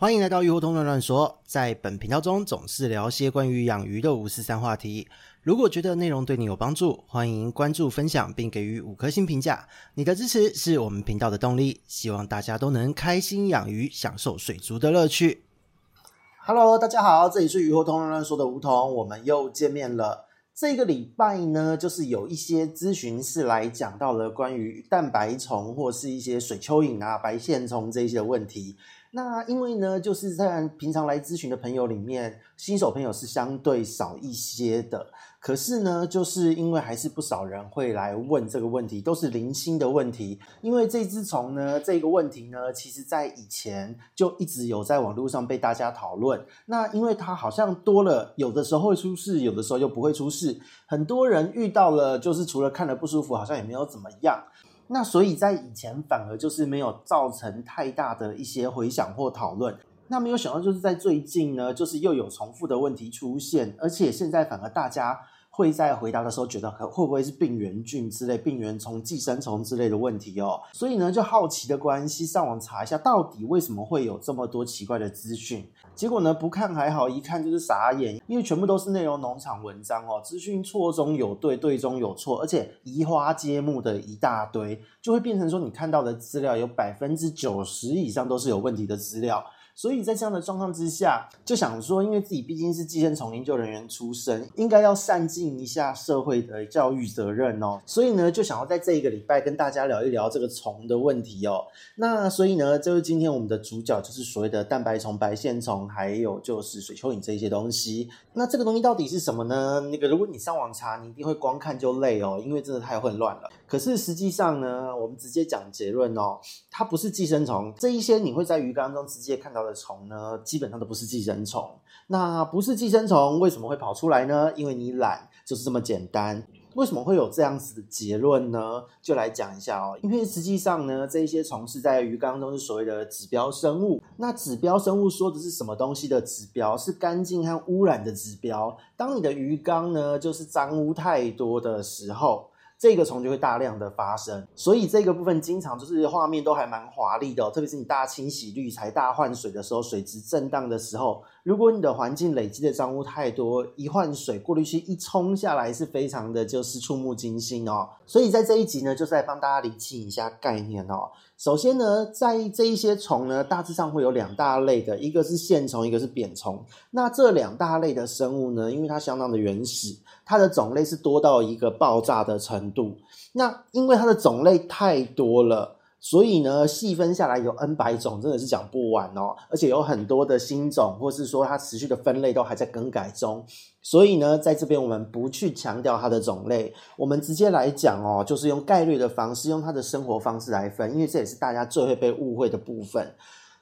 欢迎来到鱼活通乱乱说，在本频道中总是聊些关于养鱼的五四三话题。如果觉得内容对你有帮助，欢迎关注、分享并给予五颗星评价。你的支持是我们频道的动力。希望大家都能开心养鱼，享受水族的乐趣。Hello，大家好，这里是鱼活通乱乱说的梧桐，我们又见面了。这个礼拜呢，就是有一些咨询是来讲到了关于蛋白虫或是一些水蚯蚓啊、白线虫这些问题。那因为呢，就是在平常来咨询的朋友里面，新手朋友是相对少一些的。可是呢，就是因为还是不少人会来问这个问题，都是零星的问题。因为这只虫呢，这个问题呢，其实在以前就一直有在网络上被大家讨论。那因为它好像多了，有的时候会出事，有的时候又不会出事。很多人遇到了，就是除了看了不舒服，好像也没有怎么样。那所以，在以前反而就是没有造成太大的一些回响或讨论。那没有想到，就是在最近呢，就是又有重复的问题出现，而且现在反而大家。会在回答的时候觉得会不会是病原菌之类、病原虫、寄生虫之类的问题哦？所以呢，就好奇的关系上网查一下，到底为什么会有这么多奇怪的资讯？结果呢，不看还好，一看就是傻眼，因为全部都是内容农场文章哦，资讯错中有对，对中有错，而且移花接木的一大堆，就会变成说你看到的资料有百分之九十以上都是有问题的资料。所以在这样的状况之下，就想说，因为自己毕竟是寄生虫研究人员出身，应该要善尽一下社会的教育责任哦。所以呢，就想要在这一个礼拜跟大家聊一聊这个虫的问题哦。那所以呢，就是今天我们的主角就是所谓的蛋白虫、白线虫，还有就是水蚯蚓这些东西。那这个东西到底是什么呢？那个如果你上网查，你一定会光看就累哦，因为真的太混乱了。可是实际上呢，我们直接讲结论哦，它不是寄生虫。这一些你会在鱼缸中直接看到的。虫呢，基本上都不是寄生虫。那不是寄生虫，为什么会跑出来呢？因为你懒，就是这么简单。为什么会有这样子的结论呢？就来讲一下哦。因为实际上呢，这一些虫是在鱼缸中是所谓的指标生物。那指标生物说的是什么东西的指标？是干净和污染的指标。当你的鱼缸呢，就是脏污太多的时候。这个虫就会大量的发生，所以这个部分经常就是画面都还蛮华丽的，特别是你大清洗滤材、大换水的时候，水质震荡的时候，如果你的环境累积的脏污太多，一换水，过滤器一冲下来，是非常的就是触目惊心哦。所以在这一集呢，就是来帮大家厘清一下概念哦。首先呢，在这一些虫呢，大致上会有两大类的，一个是线虫，一个是扁虫。那这两大类的生物呢，因为它相当的原始，它的种类是多到一个爆炸的程度。那因为它的种类太多了。所以呢，细分下来有 N 百种，真的是讲不完哦。而且有很多的新种，或是说它持续的分类都还在更改中。所以呢，在这边我们不去强调它的种类，我们直接来讲哦，就是用概率的方式，用它的生活方式来分，因为这也是大家最会被误会的部分。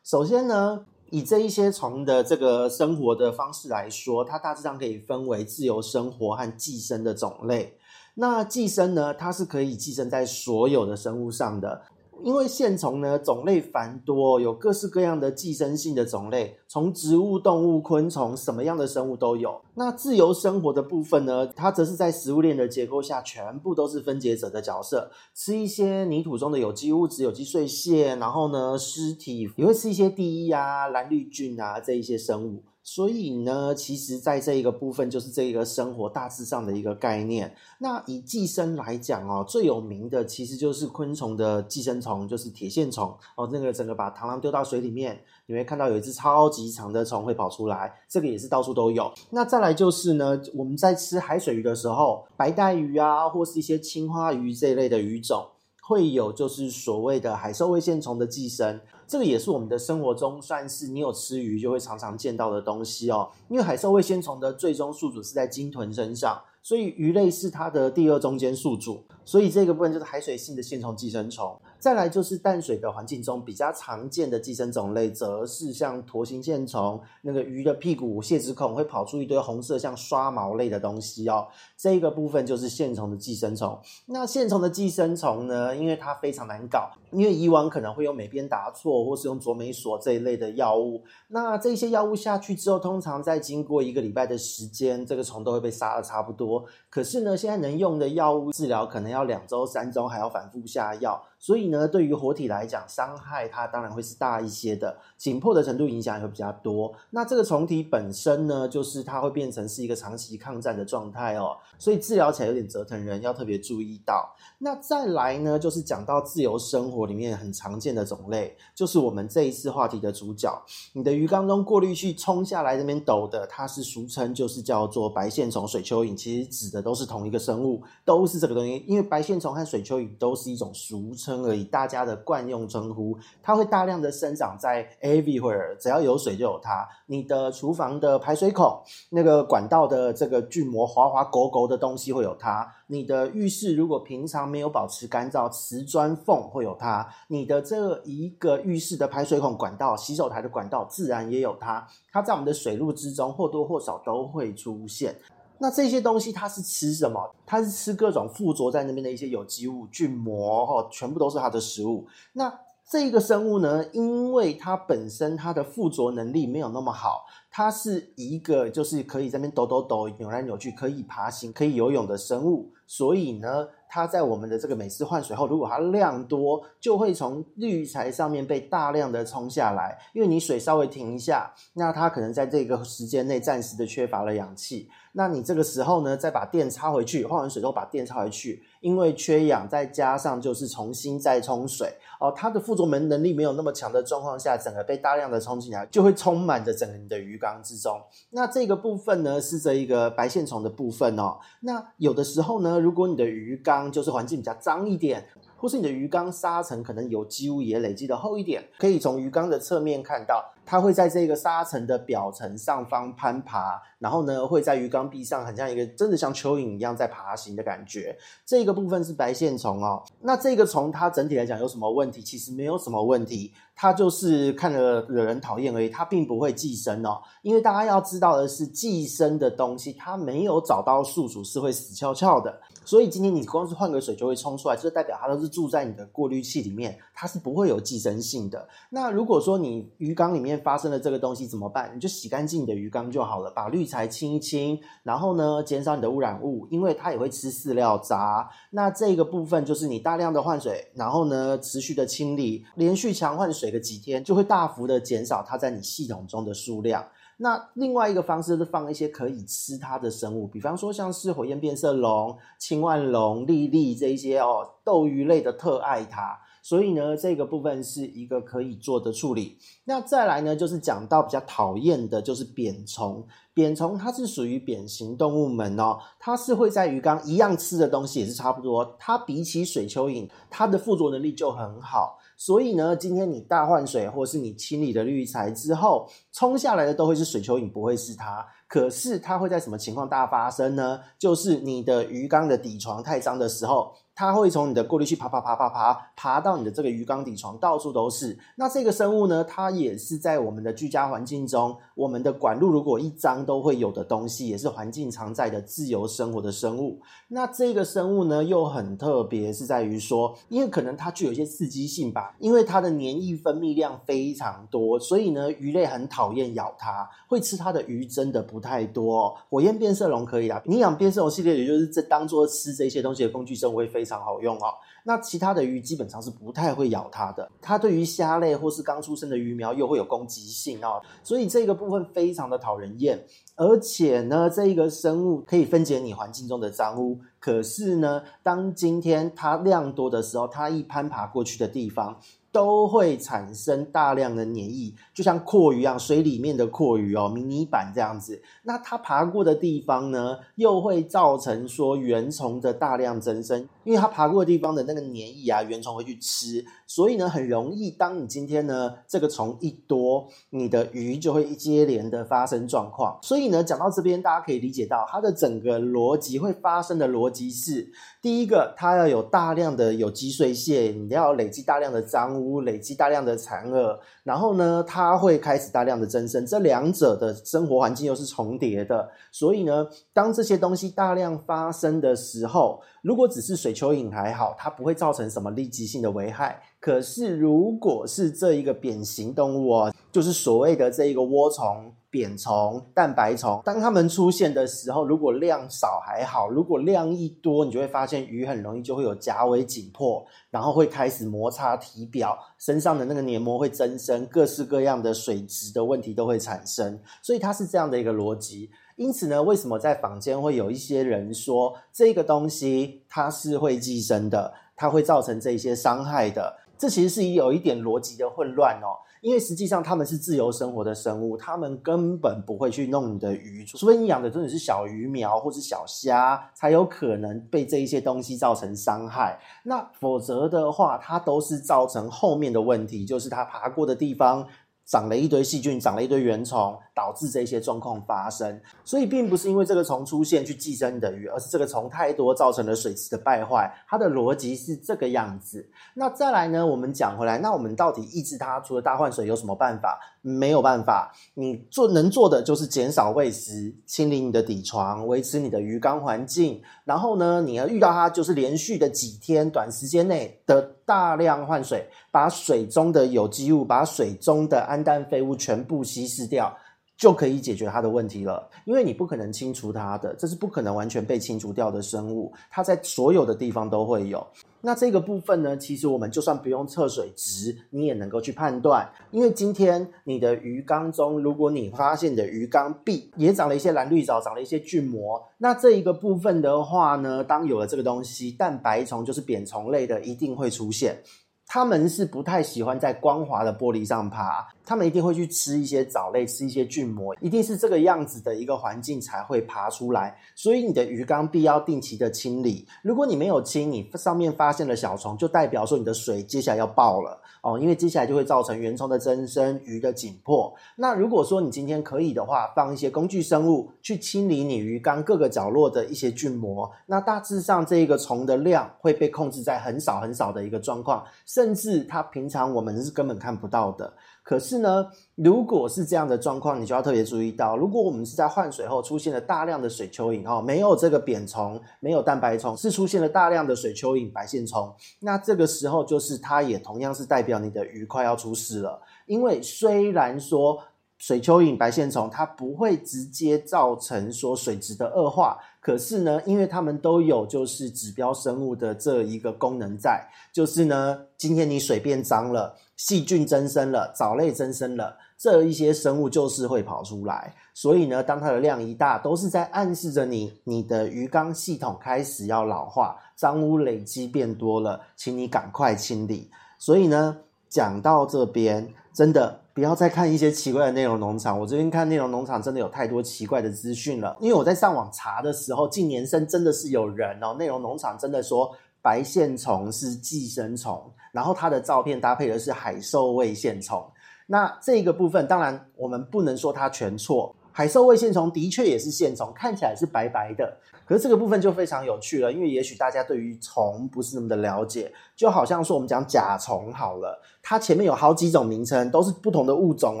首先呢，以这一些虫的这个生活的方式来说，它大致上可以分为自由生活和寄生的种类。那寄生呢，它是可以寄生在所有的生物上的。因为线虫呢，种类繁多，有各式各样的寄生性的种类，从植物、动物、昆虫，什么样的生物都有。那自由生活的部分呢，它则是在食物链的结构下，全部都是分解者的角色，吃一些泥土中的有机物质、有机碎屑，然后呢，尸体也会吃一些地衣啊、蓝绿菌啊这一些生物。所以呢，其实在这一个部分，就是这一个生活大致上的一个概念。那以寄生来讲哦，最有名的其实就是昆虫的寄生虫，就是铁线虫哦。那个整个把螳螂丢到水里面，你会看到有一只超级长的虫会跑出来，这个也是到处都有。那再来就是呢，我们在吃海水鱼的时候，白带鱼啊，或是一些青花鱼这一类的鱼种，会有就是所谓的海兽胃线虫的寄生。这个也是我们的生活中算是你有吃鱼就会常常见到的东西哦。因为海兽胃线虫的最终宿主是在鲸豚身上，所以鱼类是它的第二中间宿主，所以这个部分就是海水性的线虫寄生虫。再来就是淡水的环境中比较常见的寄生种类，则是像驼形线虫，那个鱼的屁股泄殖孔会跑出一堆红色像刷毛类的东西哦。这个部分就是线虫的寄生虫。那线虫的寄生虫呢，因为它非常难搞，因为以往可能会用美鞭打错，或是用左美索这一类的药物。那这些药物下去之后，通常在经过一个礼拜的时间，这个虫都会被杀得差不多。可是呢，现在能用的药物治疗可能要两周、三周，还要反复下药。所以呢，对于活体来讲，伤害它当然会是大一些的，紧迫的程度影响也会比较多。那这个虫体本身呢，就是它会变成是一个长期抗战的状态哦，所以治疗起来有点折腾人，要特别注意到。那再来呢，就是讲到自由生活里面很常见的种类，就是我们这一次话题的主角，你的鱼缸中过滤器冲下来这边抖的，它是俗称就是叫做白线虫、水蚯蚓，其实指的都是同一个生物，都是这个东西。因为白线虫和水蚯蚓都是一种俗称而已，大家的惯用称呼。它会大量的生长在 everywhere，只要有水就有它。你的厨房的排水孔那个管道的这个菌膜滑滑勾勾的东西会有它。你的浴室如果平常没有保持干燥，瓷砖缝会有它；你的这一个浴室的排水孔管道、洗手台的管道，自然也有它。它在我们的水路之中或多或少都会出现。那这些东西它是吃什么？它是吃各种附着在那边的一些有机物、菌膜，哈，全部都是它的食物。那这个生物呢，因为它本身它的附着能力没有那么好。它是一个就是可以在那边抖抖抖、扭来扭去、可以爬行、可以游泳的生物，所以呢，它在我们的这个每次换水后，如果它量多，就会从滤材上面被大量的冲下来。因为你水稍微停一下，那它可能在这个时间内暂时的缺乏了氧气。那你这个时候呢，再把电插回去，换完水之后把电插回去，因为缺氧，再加上就是重新再冲水哦，它的附着门能力没有那么强的状况下，整个被大量的冲进来，就会充满着整个你的鱼缸之中。那这个部分呢，是这一个白线虫的部分哦。那有的时候呢，如果你的鱼缸就是环境比较脏一点。或是你的鱼缸沙层可能有机物也累积的厚一点，可以从鱼缸的侧面看到，它会在这个沙层的表层上方攀爬，然后呢会在鱼缸壁上很像一个真的像蚯蚓一样在爬行的感觉。这个部分是白线虫哦。那这个虫它整体来讲有什么问题？其实没有什么问题，它就是看了惹人讨厌而已，它并不会寄生哦。因为大家要知道的是，寄生的东西它没有找到宿主是会死翘翘的。所以今天你光是换个水就会冲出来，这代表它都是住在你的过滤器里面，它是不会有寄生性的。那如果说你鱼缸里面发生了这个东西怎么办？你就洗干净你的鱼缸就好了，把滤材清一清，然后呢减少你的污染物，因为它也会吃饲料渣。那这个部分就是你大量的换水，然后呢持续的清理，连续强换水个几天，就会大幅的减少它在你系统中的数量。那另外一个方式是放一些可以吃它的生物，比方说像是火焰变色龙、青腕龙、粒粒这一些哦，斗鱼类的特爱它，所以呢，这个部分是一个可以做的处理。那再来呢，就是讲到比较讨厌的，就是扁虫。扁虫它是属于扁形动物门哦，它是会在鱼缸一样吃的东西也是差不多，它比起水蚯蚓，它的附着能力就很好。所以呢，今天你大换水，或是你清理了滤材之后，冲下来的都会是水蚯蚓，不会是它。可是它会在什么情况大发生呢？就是你的鱼缸的底床太脏的时候。它会从你的过滤器爬爬爬爬爬爬到你的这个鱼缸底床，到处都是。那这个生物呢，它也是在我们的居家环境中，我们的管路如果一脏都会有的东西，也是环境常在的自由生活的生物。那这个生物呢，又很特别，是在于说，因为可能它具有一些刺激性吧，因为它的粘液分泌量非常多，所以呢，鱼类很讨厌咬它，会吃它的鱼真的不太多。火焰变色龙可以啦，你养变色龙系列，也就是这当做吃这些东西的工具生物会。非常好用哦。那其他的鱼基本上是不太会咬它的。它对于虾类或是刚出生的鱼苗又会有攻击性哦，所以这个部分非常的讨人厌。而且呢，这一个生物可以分解你环境中的脏污。可是呢，当今天它量多的时候，它一攀爬过去的地方。都会产生大量的黏液，就像蛞蝓一样，水里面的蛞蝓哦，迷你版这样子。那它爬过的地方呢，又会造成说原虫的大量增生，因为它爬过的地方的那个黏液啊，原虫会去吃，所以呢，很容易，当你今天呢这个虫一多，你的鱼就会一接连的发生状况。所以呢，讲到这边，大家可以理解到它的整个逻辑会发生的逻辑是：第一个，它要有大量的有机碎屑，你要累积大量的脏污。累积大量的残饵，然后呢，它会开始大量的增生，这两者的生活环境又是重叠的，所以呢，当这些东西大量发生的时候，如果只是水蚯蚓还好，它不会造成什么立即性的危害。可是如果是这一个扁形动物哦，就是所谓的这一个涡虫。扁虫、蛋白虫，当它们出现的时候，如果量少还好，如果量一多，你就会发现鱼很容易就会有夹尾紧迫，然后会开始摩擦体表，身上的那个黏膜会增生，各式各样的水质的问题都会产生。所以它是这样的一个逻辑。因此呢，为什么在坊间会有一些人说这个东西它是会寄生的，它会造成这些伤害的？这其实是有一点逻辑的混乱哦。因为实际上他们是自由生活的生物，他们根本不会去弄你的鱼，除非你养的真的是小鱼苗或是小虾，才有可能被这一些东西造成伤害。那否则的话，它都是造成后面的问题，就是它爬过的地方。长了一堆细菌，长了一堆原虫，导致这些状况发生。所以，并不是因为这个虫出现去寄生你的鱼，而是这个虫太多造成了水质的败坏。它的逻辑是这个样子。那再来呢？我们讲回来，那我们到底抑制它，除了大换水有什么办法？没有办法。你做能做的就是减少喂食，清理你的底床，维持你的鱼缸环境。然后呢，你要遇到它，就是连续的几天，短时间内的。大量换水，把水中的有机物、把水中的氨氮废物全部稀释掉，就可以解决它的问题了。因为你不可能清除它的，这是不可能完全被清除掉的生物，它在所有的地方都会有。那这个部分呢，其实我们就算不用测水质，你也能够去判断。因为今天你的鱼缸中，如果你发现你的鱼缸壁也长了一些蓝绿藻，长了一些菌膜，那这一个部分的话呢，当有了这个东西，蛋白虫就是扁虫类的，一定会出现。它们是不太喜欢在光滑的玻璃上爬。他们一定会去吃一些藻类，吃一些菌膜，一定是这个样子的一个环境才会爬出来。所以你的鱼缸必要定期的清理。如果你没有清，你上面发现了小虫，就代表说你的水接下来要爆了哦，因为接下来就会造成原虫的增生、鱼的紧迫。那如果说你今天可以的话，放一些工具生物去清理你鱼缸各个角落的一些菌膜，那大致上这一个虫的量会被控制在很少很少的一个状况，甚至它平常我们是根本看不到的。可是呢，如果是这样的状况，你就要特别注意到，如果我们是在换水后出现了大量的水蚯蚓哦，没有这个扁虫，没有蛋白虫，是出现了大量的水蚯蚓、白线虫，那这个时候就是它也同样是代表你的鱼快要出事了，因为虽然说。水蚯蚓、白线虫，它不会直接造成说水质的恶化，可是呢，因为它们都有就是指标生物的这一个功能在，就是呢，今天你水变脏了，细菌增生了，藻类增生了，这一些生物就是会跑出来，所以呢，当它的量一大，都是在暗示着你，你的鱼缸系统开始要老化，脏污累积变多了，请你赶快清理。所以呢，讲到这边，真的。不要再看一些奇怪的内容农场，我这边看内容农场真的有太多奇怪的资讯了。因为我在上网查的时候，近年生真的是有人哦，内容农场真的说白线虫是寄生虫，然后它的照片搭配的是海兽胃线虫。那这个部分当然我们不能说它全错，海兽胃线虫的确也是线虫，看起来是白白的。可是这个部分就非常有趣了，因为也许大家对于虫不是那么的了解，就好像说我们讲甲虫好了，它前面有好几种名称，都是不同的物种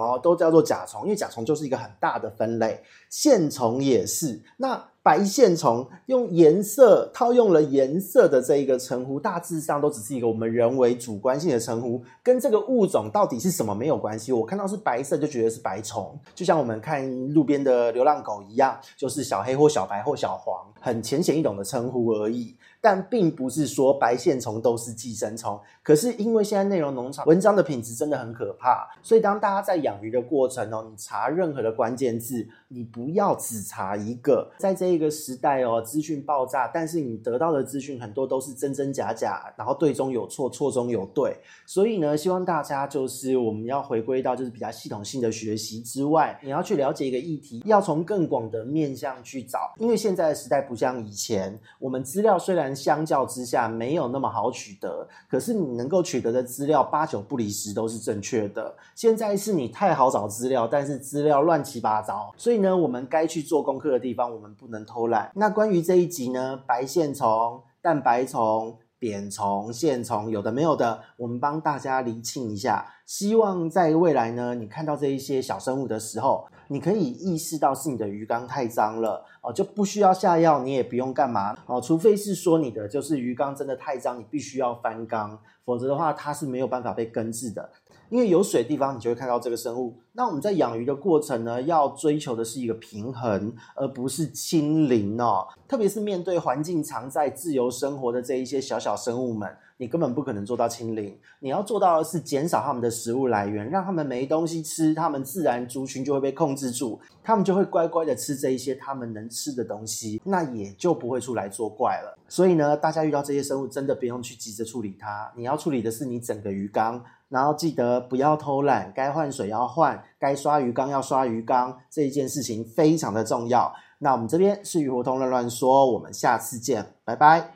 哦，都叫做甲虫，因为甲虫就是一个很大的分类，线虫也是。那白线虫用颜色套用了颜色的这一个称呼，大致上都只是一个我们人为主观性的称呼，跟这个物种到底是什么没有关系。我看到是白色就觉得是白虫，就像我们看路边的流浪狗一样，就是小黑或小白或小黄，很浅显易懂的称呼而已。但并不是说白线虫都是寄生虫，可是因为现在内容农场文章的品质真的很可怕，所以当大家在养鱼的过程哦，你查任何的关键字，你不要只查一个。在这一个时代哦，资讯爆炸，但是你得到的资讯很多都是真真假假，然后对中有错，错中有对。所以呢，希望大家就是我们要回归到就是比较系统性的学习之外，你要去了解一个议题，要从更广的面向去找，因为现在的时代不像以前，我们资料虽然。相较之下没有那么好取得，可是你能够取得的资料八九不离十都是正确的。现在是你太好找资料，但是资料乱七八糟，所以呢，我们该去做功课的地方，我们不能偷懒。那关于这一集呢，白线虫、蛋白虫。扁虫、线虫，有的没有的，我们帮大家厘清一下。希望在未来呢，你看到这一些小生物的时候，你可以意识到是你的鱼缸太脏了哦，就不需要下药，你也不用干嘛哦，除非是说你的就是鱼缸真的太脏，你必须要翻缸，否则的话它是没有办法被根治的。因为有水的地方，你就会看到这个生物。那我们在养鱼的过程呢，要追求的是一个平衡，而不是清零哦。特别是面对环境常在自由生活的这一些小小生物们，你根本不可能做到清零。你要做到的是减少他们的食物来源，让他们没东西吃，他们自然族群就会被控制住，他们就会乖乖的吃这一些他们能吃的东西，那也就不会出来作怪了。所以呢，大家遇到这些生物，真的不用去急着处理它，你要处理的是你整个鱼缸。然后记得不要偷懒，该换水要换，该刷鱼缸要刷鱼缸，这一件事情非常的重要。那我们这边是鱼活通乱乱说，我们下次见，拜拜。